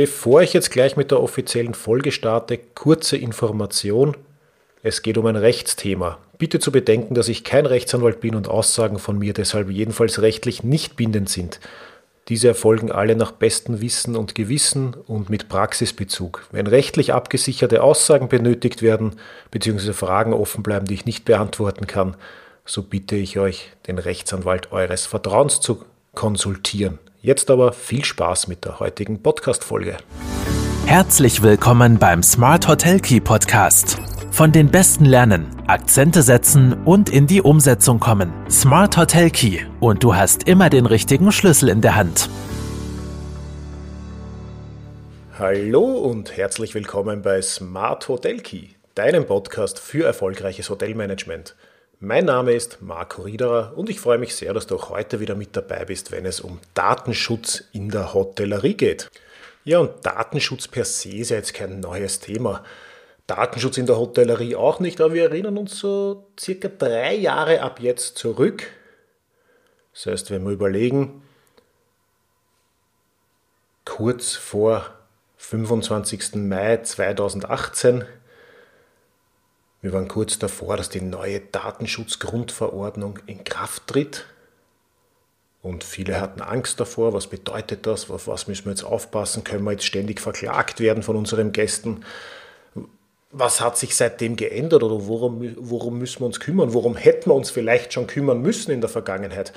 Bevor ich jetzt gleich mit der offiziellen Folge starte, kurze Information. Es geht um ein Rechtsthema. Bitte zu bedenken, dass ich kein Rechtsanwalt bin und Aussagen von mir deshalb jedenfalls rechtlich nicht bindend sind. Diese erfolgen alle nach bestem Wissen und Gewissen und mit Praxisbezug. Wenn rechtlich abgesicherte Aussagen benötigt werden bzw. Fragen offen bleiben, die ich nicht beantworten kann, so bitte ich euch, den Rechtsanwalt eures Vertrauens zu konsultieren. Jetzt aber viel Spaß mit der heutigen Podcast-Folge. Herzlich willkommen beim Smart Hotel Key Podcast. Von den Besten lernen, Akzente setzen und in die Umsetzung kommen. Smart Hotel Key und du hast immer den richtigen Schlüssel in der Hand. Hallo und herzlich willkommen bei Smart Hotel Key, deinem Podcast für erfolgreiches Hotelmanagement. Mein Name ist Marco Riederer und ich freue mich sehr, dass du auch heute wieder mit dabei bist, wenn es um Datenschutz in der Hotellerie geht. Ja, und Datenschutz per se ist ja jetzt kein neues Thema. Datenschutz in der Hotellerie auch nicht, aber wir erinnern uns so circa drei Jahre ab jetzt zurück. Das heißt, wenn wir überlegen, kurz vor 25. Mai 2018 wir waren kurz davor, dass die neue Datenschutzgrundverordnung in Kraft tritt. Und viele hatten Angst davor. Was bedeutet das? Auf was müssen wir jetzt aufpassen? Können wir jetzt ständig verklagt werden von unseren Gästen? Was hat sich seitdem geändert oder worum, worum müssen wir uns kümmern? Worum hätten wir uns vielleicht schon kümmern müssen in der Vergangenheit?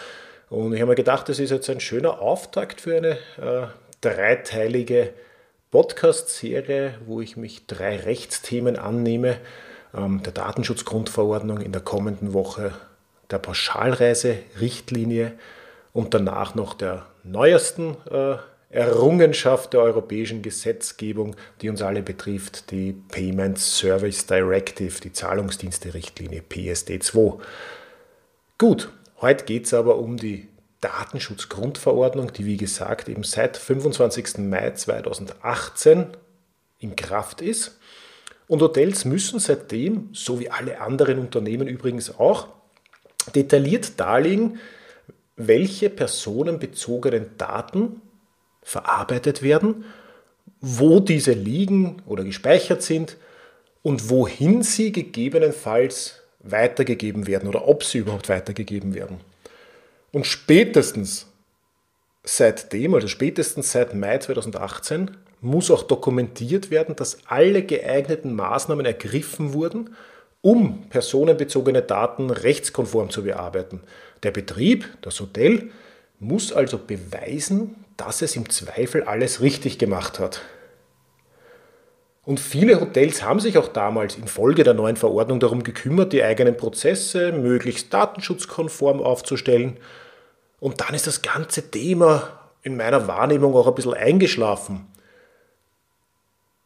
Und ich habe mir gedacht, das ist jetzt ein schöner Auftakt für eine äh, dreiteilige Podcast-Serie, wo ich mich drei Rechtsthemen annehme der Datenschutzgrundverordnung, in der kommenden Woche der Pauschalreise-Richtlinie und danach noch der neuesten äh, Errungenschaft der europäischen Gesetzgebung, die uns alle betrifft, die Payment Service Directive, die Zahlungsdienste-Richtlinie PSD2. Gut, heute geht es aber um die Datenschutzgrundverordnung, die wie gesagt eben seit 25. Mai 2018 in Kraft ist. Und Hotels müssen seitdem, so wie alle anderen Unternehmen übrigens auch, detailliert darlegen, welche personenbezogenen Daten verarbeitet werden, wo diese liegen oder gespeichert sind und wohin sie gegebenenfalls weitergegeben werden oder ob sie überhaupt weitergegeben werden. Und spätestens seitdem, also spätestens seit Mai 2018, muss auch dokumentiert werden, dass alle geeigneten Maßnahmen ergriffen wurden, um personenbezogene Daten rechtskonform zu bearbeiten. Der Betrieb, das Hotel, muss also beweisen, dass es im Zweifel alles richtig gemacht hat. Und viele Hotels haben sich auch damals infolge der neuen Verordnung darum gekümmert, die eigenen Prozesse möglichst datenschutzkonform aufzustellen. Und dann ist das ganze Thema in meiner Wahrnehmung auch ein bisschen eingeschlafen.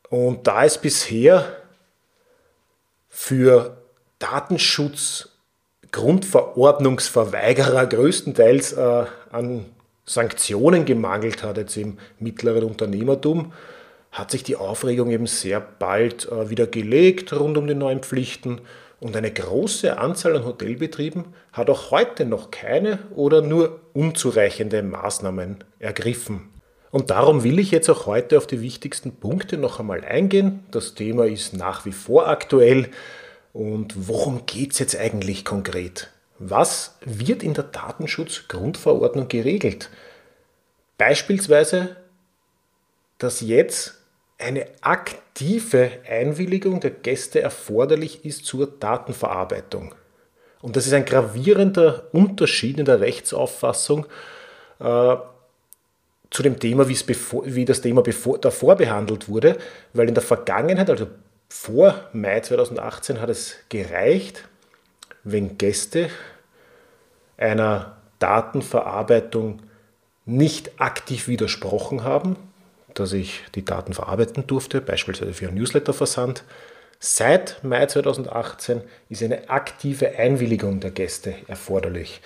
Und da es bisher für Datenschutzgrundverordnungsverweigerer größtenteils äh, an Sanktionen gemangelt hat, jetzt im mittleren Unternehmertum, hat sich die Aufregung eben sehr bald äh, wieder gelegt rund um die neuen Pflichten und eine große Anzahl an Hotelbetrieben hat auch heute noch keine oder nur unzureichende Maßnahmen ergriffen. Und darum will ich jetzt auch heute auf die wichtigsten Punkte noch einmal eingehen. Das Thema ist nach wie vor aktuell. Und worum geht es jetzt eigentlich konkret? Was wird in der Datenschutzgrundverordnung geregelt? Beispielsweise, dass jetzt eine aktive Einwilligung der Gäste erforderlich ist zur Datenverarbeitung. Und das ist ein gravierender Unterschied in der Rechtsauffassung äh, zu dem Thema, bevor, wie das Thema bevor, davor behandelt wurde, weil in der Vergangenheit, also vor Mai 2018, hat es gereicht, wenn Gäste einer Datenverarbeitung nicht aktiv widersprochen haben, dass ich die Daten verarbeiten durfte, beispielsweise für einen Newsletterversand. Seit Mai 2018 ist eine aktive Einwilligung der Gäste erforderlich.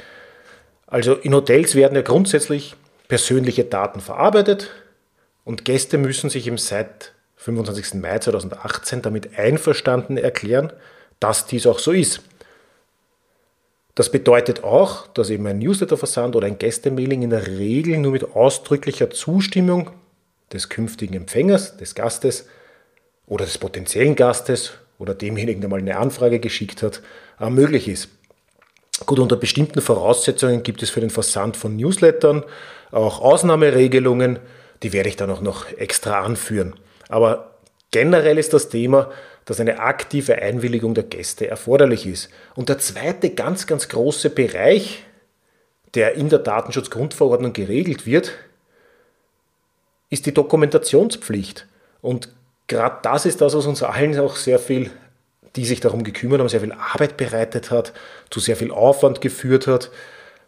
Also in Hotels werden ja grundsätzlich persönliche Daten verarbeitet und Gäste müssen sich im seit 25. Mai 2018 damit einverstanden erklären, dass dies auch so ist. Das bedeutet auch, dass eben ein Newsletterversand oder ein Gästemailing in der Regel nur mit ausdrücklicher Zustimmung des künftigen Empfängers, des Gastes oder des potenziellen Gastes oder demjenigen, der mal eine Anfrage geschickt hat, möglich ist. Gut, unter bestimmten Voraussetzungen gibt es für den Versand von Newslettern auch Ausnahmeregelungen, die werde ich dann auch noch extra anführen. Aber generell ist das Thema, dass eine aktive Einwilligung der Gäste erforderlich ist. Und der zweite ganz, ganz große Bereich, der in der Datenschutzgrundverordnung geregelt wird, ist die Dokumentationspflicht. Und gerade das ist das, was uns allen auch sehr viel, die sich darum gekümmert haben, sehr viel Arbeit bereitet hat, zu sehr viel Aufwand geführt hat,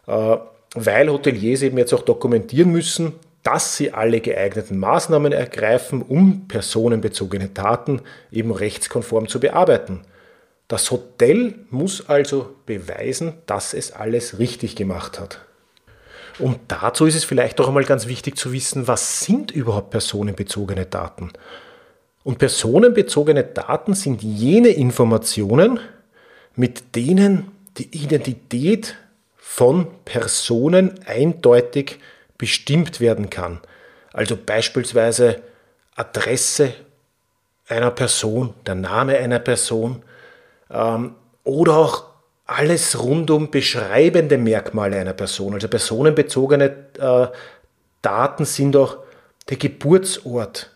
äh, weil Hoteliers eben jetzt auch dokumentieren müssen, dass sie alle geeigneten Maßnahmen ergreifen, um personenbezogene Daten eben rechtskonform zu bearbeiten. Das Hotel muss also beweisen, dass es alles richtig gemacht hat. Und dazu ist es vielleicht auch einmal ganz wichtig zu wissen, was sind überhaupt personenbezogene Daten? Und personenbezogene Daten sind jene Informationen, mit denen die Identität von Personen eindeutig bestimmt werden kann. Also beispielsweise Adresse einer Person, der Name einer Person ähm, oder auch alles rund um beschreibende Merkmale einer Person. Also personenbezogene äh, Daten sind auch der Geburtsort,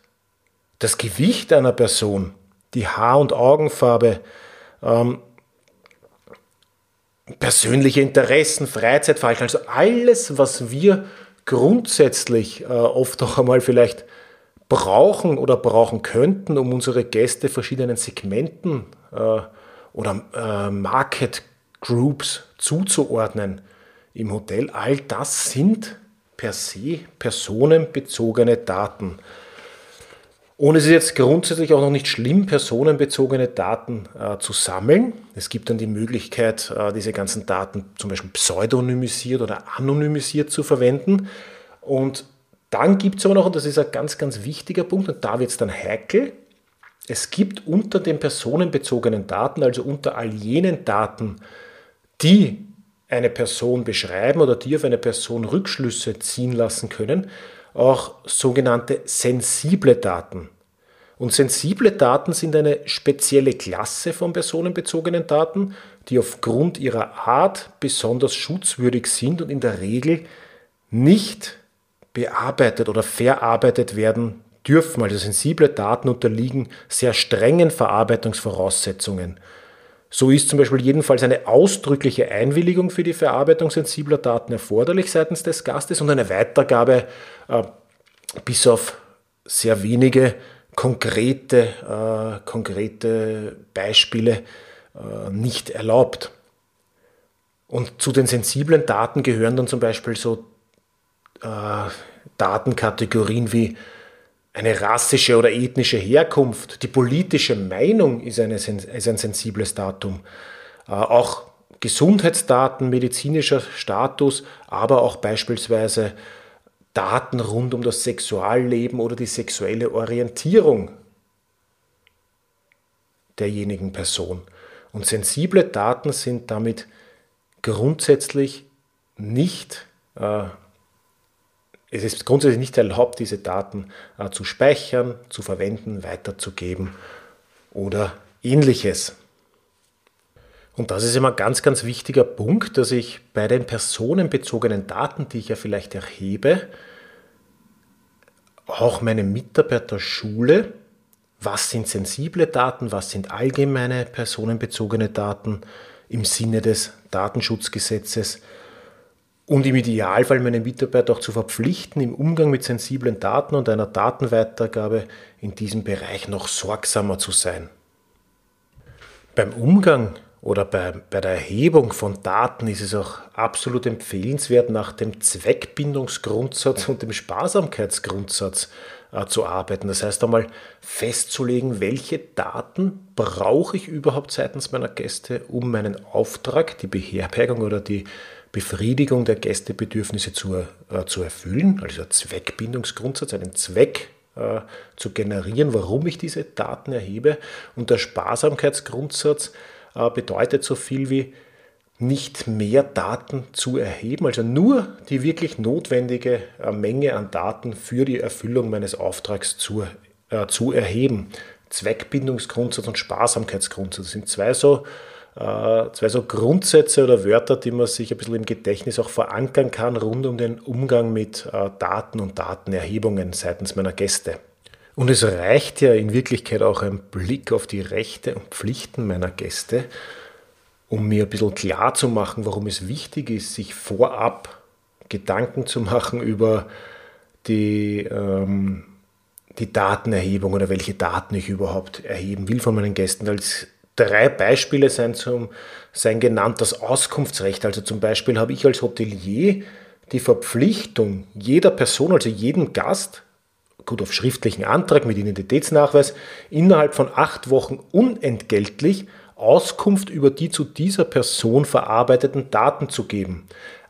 das Gewicht einer Person, die Haar- und Augenfarbe, ähm, persönliche Interessen, Freizeitverhalten, also alles, was wir grundsätzlich äh, oft auch einmal vielleicht brauchen oder brauchen könnten, um unsere Gäste verschiedenen Segmenten äh, oder äh, Market Groups zuzuordnen im Hotel. All das sind per se personenbezogene Daten. Und es ist jetzt grundsätzlich auch noch nicht schlimm, personenbezogene Daten äh, zu sammeln. Es gibt dann die Möglichkeit, äh, diese ganzen Daten zum Beispiel pseudonymisiert oder anonymisiert zu verwenden. Und dann gibt es aber noch, und das ist ein ganz, ganz wichtiger Punkt, und da wird es dann heikel, es gibt unter den personenbezogenen Daten, also unter all jenen Daten, die eine Person beschreiben oder die auf eine Person Rückschlüsse ziehen lassen können, auch sogenannte sensible Daten. Und sensible Daten sind eine spezielle Klasse von personenbezogenen Daten, die aufgrund ihrer Art besonders schutzwürdig sind und in der Regel nicht bearbeitet oder verarbeitet werden dürfen. Also sensible Daten unterliegen sehr strengen Verarbeitungsvoraussetzungen. So ist zum Beispiel jedenfalls eine ausdrückliche Einwilligung für die Verarbeitung sensibler Daten erforderlich seitens des Gastes und eine Weitergabe äh, bis auf sehr wenige konkrete, äh, konkrete Beispiele äh, nicht erlaubt. Und zu den sensiblen Daten gehören dann zum Beispiel so äh, Datenkategorien wie eine rassische oder ethnische Herkunft, die politische Meinung ist, eine, ist ein sensibles Datum. Äh, auch Gesundheitsdaten, medizinischer Status, aber auch beispielsweise Daten rund um das Sexualleben oder die sexuelle Orientierung derjenigen Person. Und sensible Daten sind damit grundsätzlich nicht äh, es ist grundsätzlich nicht erlaubt, diese Daten äh, zu speichern, zu verwenden, weiterzugeben oder ähnliches. Und das ist immer ein ganz, ganz wichtiger Punkt, dass ich bei den personenbezogenen Daten, die ich ja vielleicht erhebe, auch meine Mitarbeiter schule, was sind sensible Daten, was sind allgemeine personenbezogene Daten im Sinne des Datenschutzgesetzes und im Idealfall meine Mitarbeiter auch zu verpflichten, im Umgang mit sensiblen Daten und einer Datenweitergabe in diesem Bereich noch sorgsamer zu sein. Beim Umgang oder bei, bei der Erhebung von Daten ist es auch absolut empfehlenswert, nach dem Zweckbindungsgrundsatz und dem Sparsamkeitsgrundsatz äh, zu arbeiten. Das heißt einmal festzulegen, welche Daten brauche ich überhaupt seitens meiner Gäste, um meinen Auftrag, die Beherbergung oder die Befriedigung der Gästebedürfnisse zu, äh, zu erfüllen, also Zweckbindungsgrundsatz, einen Zweck äh, zu generieren, warum ich diese Daten erhebe. Und der Sparsamkeitsgrundsatz äh, bedeutet so viel wie, nicht mehr Daten zu erheben, also nur die wirklich notwendige äh, Menge an Daten für die Erfüllung meines Auftrags zu, äh, zu erheben. Zweckbindungsgrundsatz und Sparsamkeitsgrundsatz sind zwei so, zwei so Grundsätze oder Wörter, die man sich ein bisschen im Gedächtnis auch verankern kann rund um den Umgang mit äh, Daten und Datenerhebungen seitens meiner Gäste. Und es reicht ja in Wirklichkeit auch ein Blick auf die Rechte und Pflichten meiner Gäste, um mir ein bisschen klar zu machen, warum es wichtig ist, sich vorab Gedanken zu machen über die, ähm, die Datenerhebung oder welche Daten ich überhaupt erheben will von meinen Gästen. Als drei Beispiele sein, zum, sein genannt das Auskunftsrecht. Also zum Beispiel habe ich als Hotelier die Verpflichtung, jeder Person, also jedem Gast, gut auf schriftlichen Antrag mit Identitätsnachweis, innerhalb von acht Wochen unentgeltlich Auskunft über die zu dieser Person verarbeiteten Daten zu geben.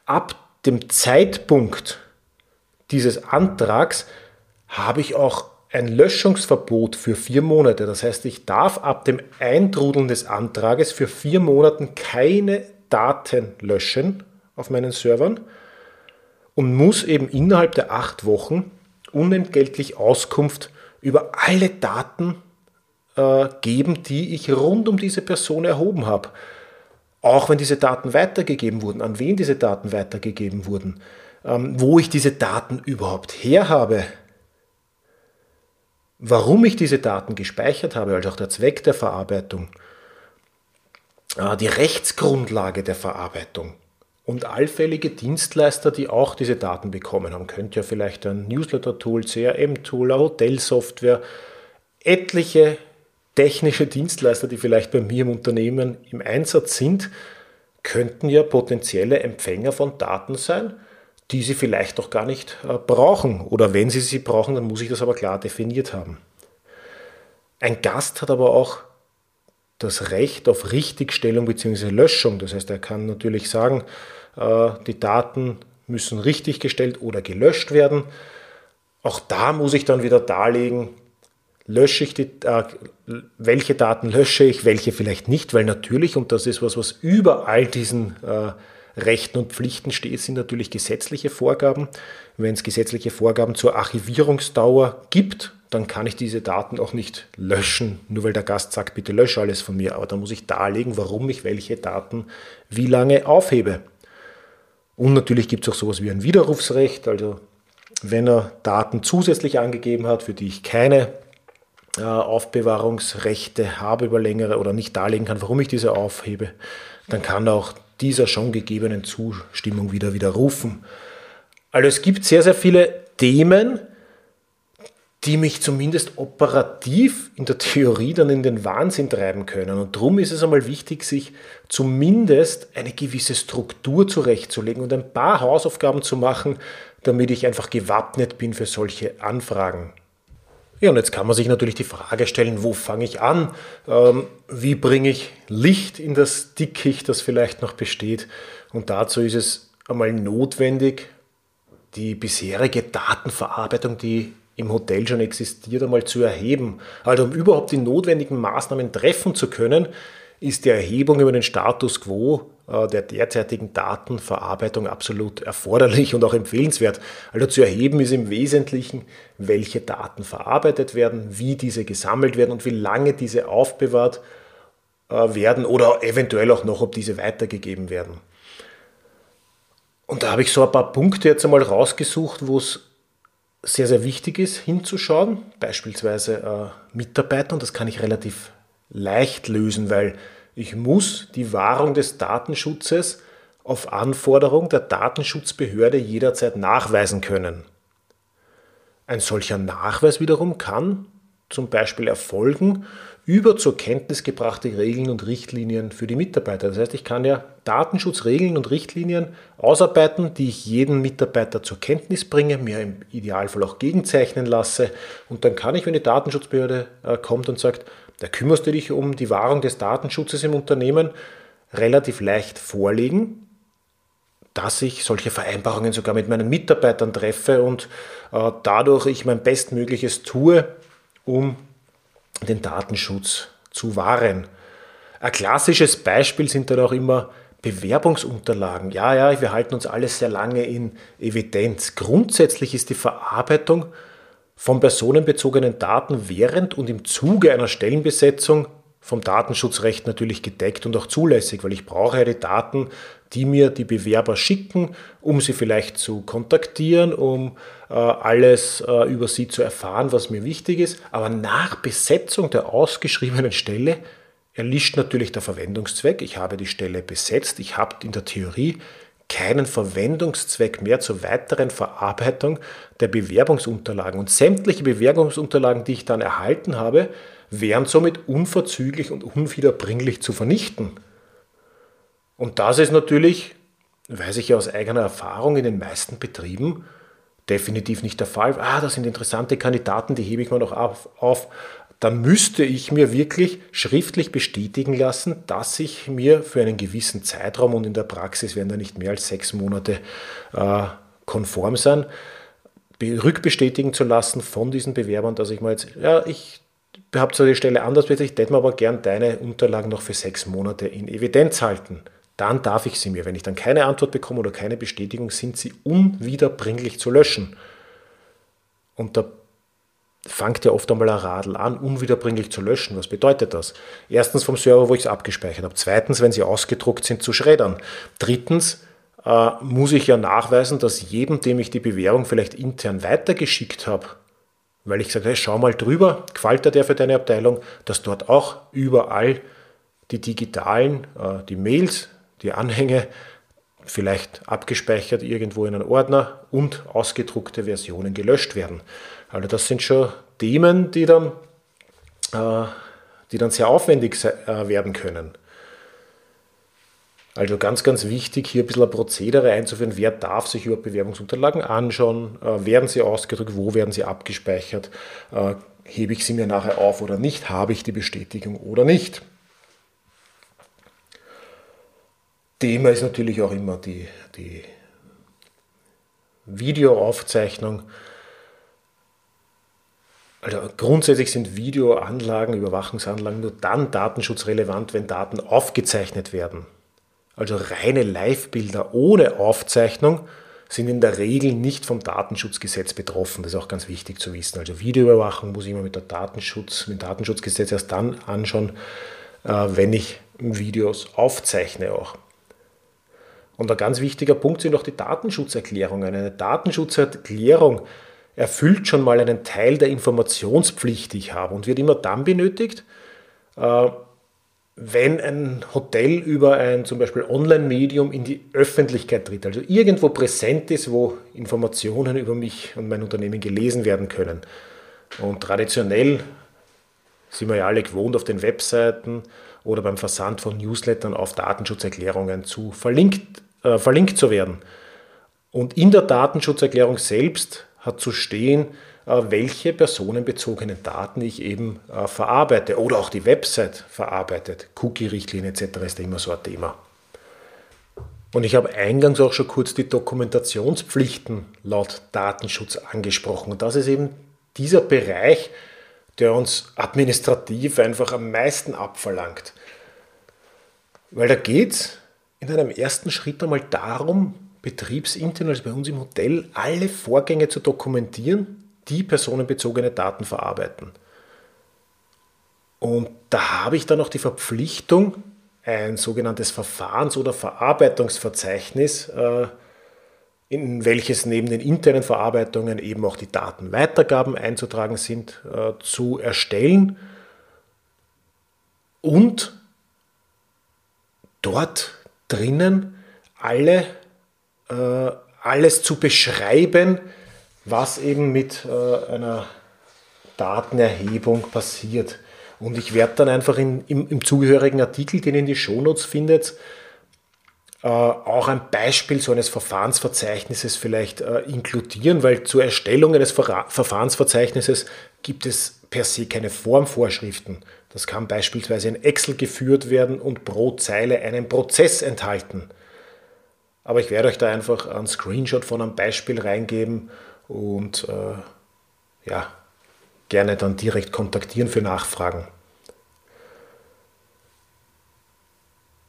Ab dem Zeitpunkt dieses Antrags habe ich auch ein Löschungsverbot für vier Monate. Das heißt, ich darf ab dem Eintrudeln des Antrages für vier Monate keine Daten löschen auf meinen Servern und muss eben innerhalb der acht Wochen unentgeltlich Auskunft über alle Daten äh, geben, die ich rund um diese Person erhoben habe. Auch wenn diese Daten weitergegeben wurden, an wen diese Daten weitergegeben wurden, ähm, wo ich diese Daten überhaupt her habe, warum ich diese Daten gespeichert habe, also auch der Zweck der Verarbeitung, äh, die Rechtsgrundlage der Verarbeitung und allfällige Dienstleister, die auch diese Daten bekommen haben. Könnte ja vielleicht ein Newsletter-Tool, CRM-Tool, eine Hotelsoftware, etliche technische Dienstleister, die vielleicht bei mir im Unternehmen im Einsatz sind, könnten ja potenzielle Empfänger von Daten sein, die sie vielleicht auch gar nicht äh, brauchen. Oder wenn sie sie brauchen, dann muss ich das aber klar definiert haben. Ein Gast hat aber auch das Recht auf Richtigstellung bzw. Löschung. Das heißt, er kann natürlich sagen, äh, die Daten müssen richtiggestellt oder gelöscht werden. Auch da muss ich dann wieder darlegen, lösche ich die, äh, welche Daten lösche ich, welche vielleicht nicht, weil natürlich, und das ist was, was über all diesen äh, Rechten und Pflichten steht, sind natürlich gesetzliche Vorgaben. Wenn es gesetzliche Vorgaben zur Archivierungsdauer gibt, dann kann ich diese Daten auch nicht löschen, nur weil der Gast sagt, bitte lösche alles von mir. Aber da muss ich darlegen, warum ich welche Daten wie lange aufhebe. Und natürlich gibt es auch sowas wie ein Widerrufsrecht, also wenn er Daten zusätzlich angegeben hat, für die ich keine äh, Aufbewahrungsrechte habe über längere oder nicht darlegen kann, warum ich diese aufhebe, dann kann auch dieser schon gegebenen Zustimmung wieder widerrufen. Also es gibt sehr, sehr viele Themen, die mich zumindest operativ in der Theorie dann in den Wahnsinn treiben können. Und darum ist es einmal wichtig, sich zumindest eine gewisse Struktur zurechtzulegen und ein paar Hausaufgaben zu machen, damit ich einfach gewappnet bin für solche Anfragen. Ja, und jetzt kann man sich natürlich die Frage stellen, wo fange ich an? Ähm, wie bringe ich Licht in das Dickicht, das vielleicht noch besteht? Und dazu ist es einmal notwendig, die bisherige Datenverarbeitung, die im Hotel schon existiert, einmal zu erheben. Also um überhaupt die notwendigen Maßnahmen treffen zu können, ist die Erhebung über den Status quo der derzeitigen Datenverarbeitung absolut erforderlich und auch empfehlenswert. Also zu erheben ist im Wesentlichen, welche Daten verarbeitet werden, wie diese gesammelt werden und wie lange diese aufbewahrt äh, werden oder eventuell auch noch, ob diese weitergegeben werden. Und da habe ich so ein paar Punkte jetzt einmal rausgesucht, wo es sehr, sehr wichtig ist, hinzuschauen. Beispielsweise äh, Mitarbeiter, und das kann ich relativ leicht lösen, weil ich muss die Wahrung des Datenschutzes auf Anforderung der Datenschutzbehörde jederzeit nachweisen können. Ein solcher Nachweis wiederum kann zum Beispiel erfolgen über zur Kenntnis gebrachte Regeln und Richtlinien für die Mitarbeiter. Das heißt, ich kann ja Datenschutzregeln und Richtlinien ausarbeiten, die ich jedem Mitarbeiter zur Kenntnis bringe, mir im Idealfall auch gegenzeichnen lasse und dann kann ich, wenn die Datenschutzbehörde äh, kommt und sagt, da kümmerst du dich um die Wahrung des Datenschutzes im Unternehmen relativ leicht vorlegen, dass ich solche Vereinbarungen sogar mit meinen Mitarbeitern treffe und äh, dadurch ich mein Bestmögliches tue, um den Datenschutz zu wahren. Ein klassisches Beispiel sind dann auch immer Bewerbungsunterlagen. Ja, ja, wir halten uns alles sehr lange in Evidenz. Grundsätzlich ist die Verarbeitung von personenbezogenen Daten während und im Zuge einer Stellenbesetzung vom Datenschutzrecht natürlich gedeckt und auch zulässig, weil ich brauche ja die Daten, die mir die Bewerber schicken, um sie vielleicht zu kontaktieren, um äh, alles äh, über sie zu erfahren, was mir wichtig ist. Aber nach Besetzung der ausgeschriebenen Stelle erlischt natürlich der Verwendungszweck. Ich habe die Stelle besetzt, ich habe in der Theorie keinen Verwendungszweck mehr zur weiteren Verarbeitung der Bewerbungsunterlagen. Und sämtliche Bewerbungsunterlagen, die ich dann erhalten habe, wären somit unverzüglich und unwiederbringlich zu vernichten. Und das ist natürlich, weiß ich ja aus eigener Erfahrung, in den meisten Betrieben definitiv nicht der Fall. Ah, das sind interessante Kandidaten, die hebe ich mir noch auf. auf. Da müsste ich mir wirklich schriftlich bestätigen lassen, dass ich mir für einen gewissen Zeitraum und in der Praxis werden da nicht mehr als sechs Monate äh, konform sein, rückbestätigen zu lassen von diesen Bewerbern, dass ich mal jetzt, ja, ich habe zwar die Stelle anders ich hätte mir aber gern deine Unterlagen noch für sechs Monate in Evidenz halten. Dann darf ich sie mir. Wenn ich dann keine Antwort bekomme oder keine Bestätigung, sind sie unwiederbringlich zu löschen. Und da fängt ja oft einmal ein Radl an, unwiederbringlich zu löschen. Was bedeutet das? Erstens vom Server, wo ich es abgespeichert habe. Zweitens, wenn sie ausgedruckt sind, zu schreddern. Drittens, äh, muss ich ja nachweisen, dass jedem, dem ich die Bewährung vielleicht intern weitergeschickt habe, weil ich sage, hey, schau mal drüber, gefällt dir der für deine Abteilung, dass dort auch überall die digitalen, äh, die Mails, die Anhänge, vielleicht abgespeichert irgendwo in einem Ordner und ausgedruckte Versionen gelöscht werden. Also das sind schon Themen, die dann, äh, die dann sehr aufwendig äh, werden können. Also ganz, ganz wichtig, hier ein bisschen ein Prozedere einzuführen. Wer darf sich über Bewerbungsunterlagen anschauen? Äh, werden sie ausgedrückt? Wo werden sie abgespeichert? Äh, hebe ich sie mir nachher auf oder nicht? Habe ich die Bestätigung oder nicht? Thema ist natürlich auch immer die, die Videoaufzeichnung. Also grundsätzlich sind Videoanlagen, Überwachungsanlagen nur dann datenschutzrelevant, wenn Daten aufgezeichnet werden. Also reine Live-Bilder ohne Aufzeichnung sind in der Regel nicht vom Datenschutzgesetz betroffen. Das ist auch ganz wichtig zu wissen. Also Videoüberwachung muss ich mir mit, der Datenschutz, mit dem Datenschutzgesetz erst dann anschauen, äh, wenn ich Videos aufzeichne auch. Und ein ganz wichtiger Punkt sind auch die Datenschutzerklärungen. Eine Datenschutzerklärung erfüllt schon mal einen Teil der Informationspflicht, die ich habe und wird immer dann benötigt, äh, wenn ein Hotel über ein zum Beispiel Online-Medium in die Öffentlichkeit tritt, also irgendwo präsent ist, wo Informationen über mich und mein Unternehmen gelesen werden können. Und traditionell sind wir ja alle gewohnt, auf den Webseiten oder beim Versand von Newslettern auf Datenschutzerklärungen zu verlinkt, äh, verlinkt zu werden. Und in der Datenschutzerklärung selbst zu stehen, äh, welche personenbezogenen Daten ich eben äh, verarbeite oder auch die Website verarbeitet. Cookie-Richtlinie etc. ist immer so ein Thema. Und ich habe eingangs auch schon kurz die Dokumentationspflichten laut Datenschutz angesprochen. Und das ist eben dieser Bereich, der uns administrativ einfach am meisten abverlangt. Weil da geht es in einem ersten Schritt einmal darum, betriebsintern, also bei uns im Hotel, alle Vorgänge zu dokumentieren, die personenbezogene Daten verarbeiten. Und da habe ich dann noch die Verpflichtung, ein sogenanntes Verfahrens- oder Verarbeitungsverzeichnis, äh, in welches neben den internen Verarbeitungen eben auch die Datenweitergaben einzutragen sind, äh, zu erstellen und dort drinnen alle, äh, alles zu beschreiben, was eben mit äh, einer Datenerhebung passiert. Und ich werde dann einfach in, im, im, zugehörigen Artikel, den ihr in die Shownotes findet, äh, auch ein Beispiel so eines Verfahrensverzeichnisses vielleicht äh, inkludieren, weil zur Erstellung eines Ver Verfahrensverzeichnisses gibt es per se keine Formvorschriften. Das kann beispielsweise in Excel geführt werden und pro Zeile einen Prozess enthalten. Aber ich werde euch da einfach einen Screenshot von einem Beispiel reingeben und äh, ja, gerne dann direkt kontaktieren für Nachfragen.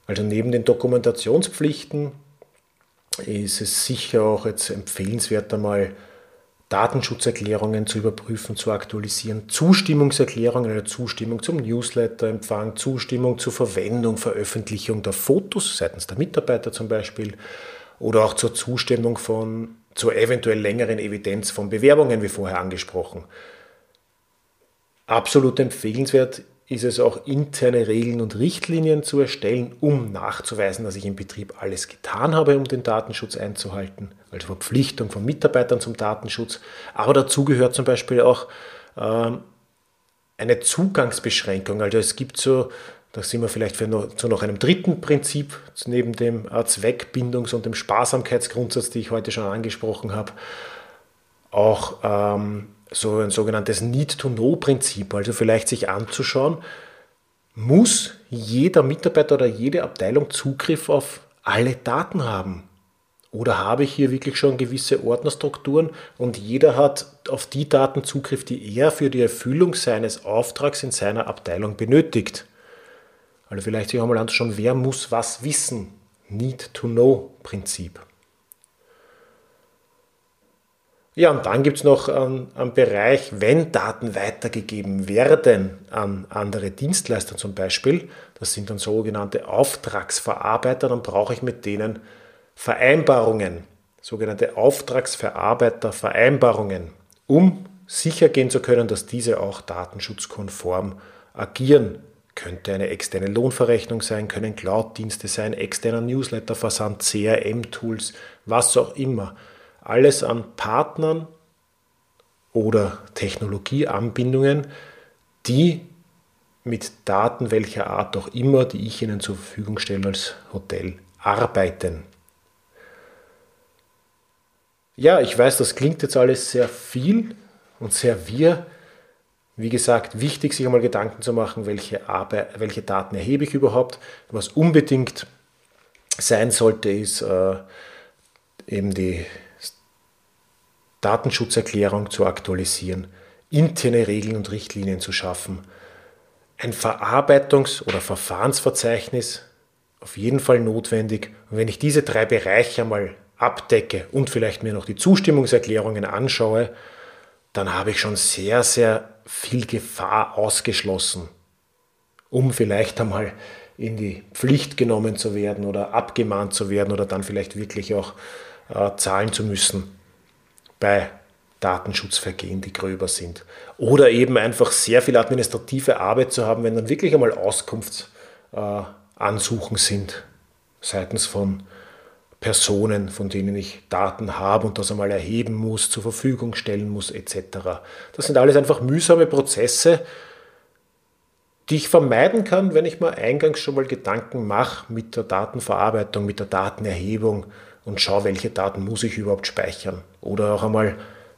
Also neben den Dokumentationspflichten ist es sicher auch jetzt empfehlenswert, einmal Datenschutzerklärungen zu überprüfen, zu aktualisieren, Zustimmungserklärungen, eine Zustimmung zum Newsletterempfang, Zustimmung zur Verwendung, Veröffentlichung der Fotos seitens der Mitarbeiter zum Beispiel oder auch zur Zustimmung von, zur eventuell längeren Evidenz von Bewerbungen, wie vorher angesprochen. Absolut empfehlenswert ist es auch, interne Regeln und Richtlinien zu erstellen, um nachzuweisen, dass ich im Betrieb alles getan habe, um den Datenschutz einzuhalten. Also Verpflichtung von Mitarbeitern zum Datenschutz. Aber dazu gehört zum Beispiel auch ähm, eine Zugangsbeschränkung. Also es gibt so, da sind wir vielleicht noch, zu noch einem dritten Prinzip, neben dem Zweckbindungs- und dem Sparsamkeitsgrundsatz, die ich heute schon angesprochen habe, auch ähm, so ein sogenanntes Need-to-Know-Prinzip, also vielleicht sich anzuschauen, muss jeder Mitarbeiter oder jede Abteilung Zugriff auf alle Daten haben? Oder habe ich hier wirklich schon gewisse Ordnerstrukturen und jeder hat auf die Daten Zugriff, die er für die Erfüllung seines Auftrags in seiner Abteilung benötigt? Also vielleicht sich auch mal anzuschauen, wer muss was wissen? Need-to-Know-Prinzip. Ja, und dann gibt es noch einen, einen, Bereich, wenn Daten weitergegeben werden an andere Dienstleister zum Beispiel, das sind dann sogenannte Auftragsverarbeiter, dann brauche ich mit denen Vereinbarungen, sogenannte Auftragsverarbeitervereinbarungen, um sicher gehen zu können, dass diese auch datenschutzkonform agieren. Könnte eine externe Lohnverrechnung sein, können Cloud-Dienste sein, externer Newsletterversand, CRM-Tools, was auch immer alles an Partnern oder Technologieanbindungen, die mit Daten welcher Art auch immer, die ich Ihnen zur Verfügung stelle als Hotel, arbeiten. Ja, ich weiß, das klingt jetzt alles sehr viel und sehr wir. Wie gesagt, wichtig, sich einmal Gedanken zu machen, welche, Arbeit, welche Daten erhebe ich überhaupt. Was unbedingt sein sollte, ist äh, eben die Datenschutzerklärung zu aktualisieren, interne Regeln und Richtlinien zu schaffen, ein Verarbeitungs- oder Verfahrensverzeichnis auf jeden Fall notwendig. Und wenn ich diese drei Bereiche einmal abdecke und vielleicht mir noch die Zustimmungserklärungen anschaue, dann habe ich schon sehr, sehr viel Gefahr ausgeschlossen, um vielleicht einmal in die Pflicht genommen zu werden oder abgemahnt zu werden oder dann vielleicht wirklich auch äh, zahlen zu müssen bei Datenschutzvergehen, die gröber sind. Oder eben einfach sehr viel administrative Arbeit zu haben, wenn dann wirklich einmal Auskunftsansuchen äh, sind seitens von Personen, von denen ich Daten habe und das einmal erheben muss, zur Verfügung stellen muss, etc. Das sind alles einfach mühsame Prozesse, die ich vermeiden kann, wenn ich mir eingangs schon mal Gedanken mache mit der Datenverarbeitung, mit der Datenerhebung und schaue, welche Daten muss ich überhaupt speichern. Oder auch einmal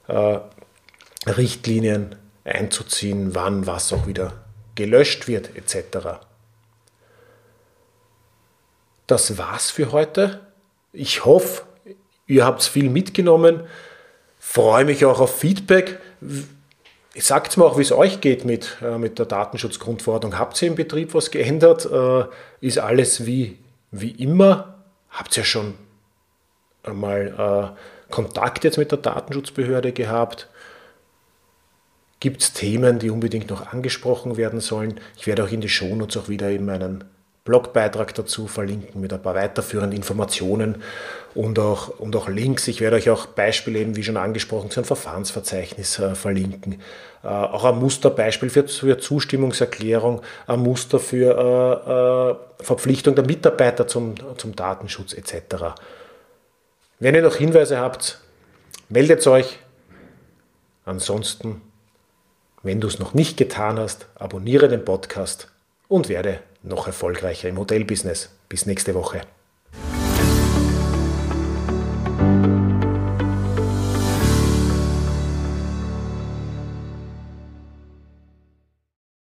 äh, Richtlinien einzuziehen, wann was auch wieder gelöscht wird etc. Das war's für heute. Ich hoffe, ihr habt viel mitgenommen. Freue mich auch auf Feedback. Sagt mir auch, wie es euch geht mit, äh, mit der Datenschutzgrundverordnung. Habt ihr im Betrieb was geändert? Äh, ist alles wie, wie immer? Habt ihr schon einmal äh, Kontakt jetzt mit der Datenschutzbehörde gehabt? Gibt es Themen, die unbedingt noch angesprochen werden sollen? Ich werde auch in die Shownotes auch wieder eben einen Blogbeitrag dazu verlinken mit ein paar weiterführenden Informationen und auch, und auch Links. Ich werde euch auch Beispiele eben, wie schon angesprochen, zu einem Verfahrensverzeichnis äh, verlinken. Äh, auch ein Musterbeispiel für, für Zustimmungserklärung, ein Muster für äh, äh Verpflichtung der Mitarbeiter zum, zum Datenschutz etc. Wenn ihr noch Hinweise habt, meldet euch. Ansonsten, wenn du es noch nicht getan hast, abonniere den Podcast und werde noch erfolgreicher im Hotelbusiness. Bis nächste Woche.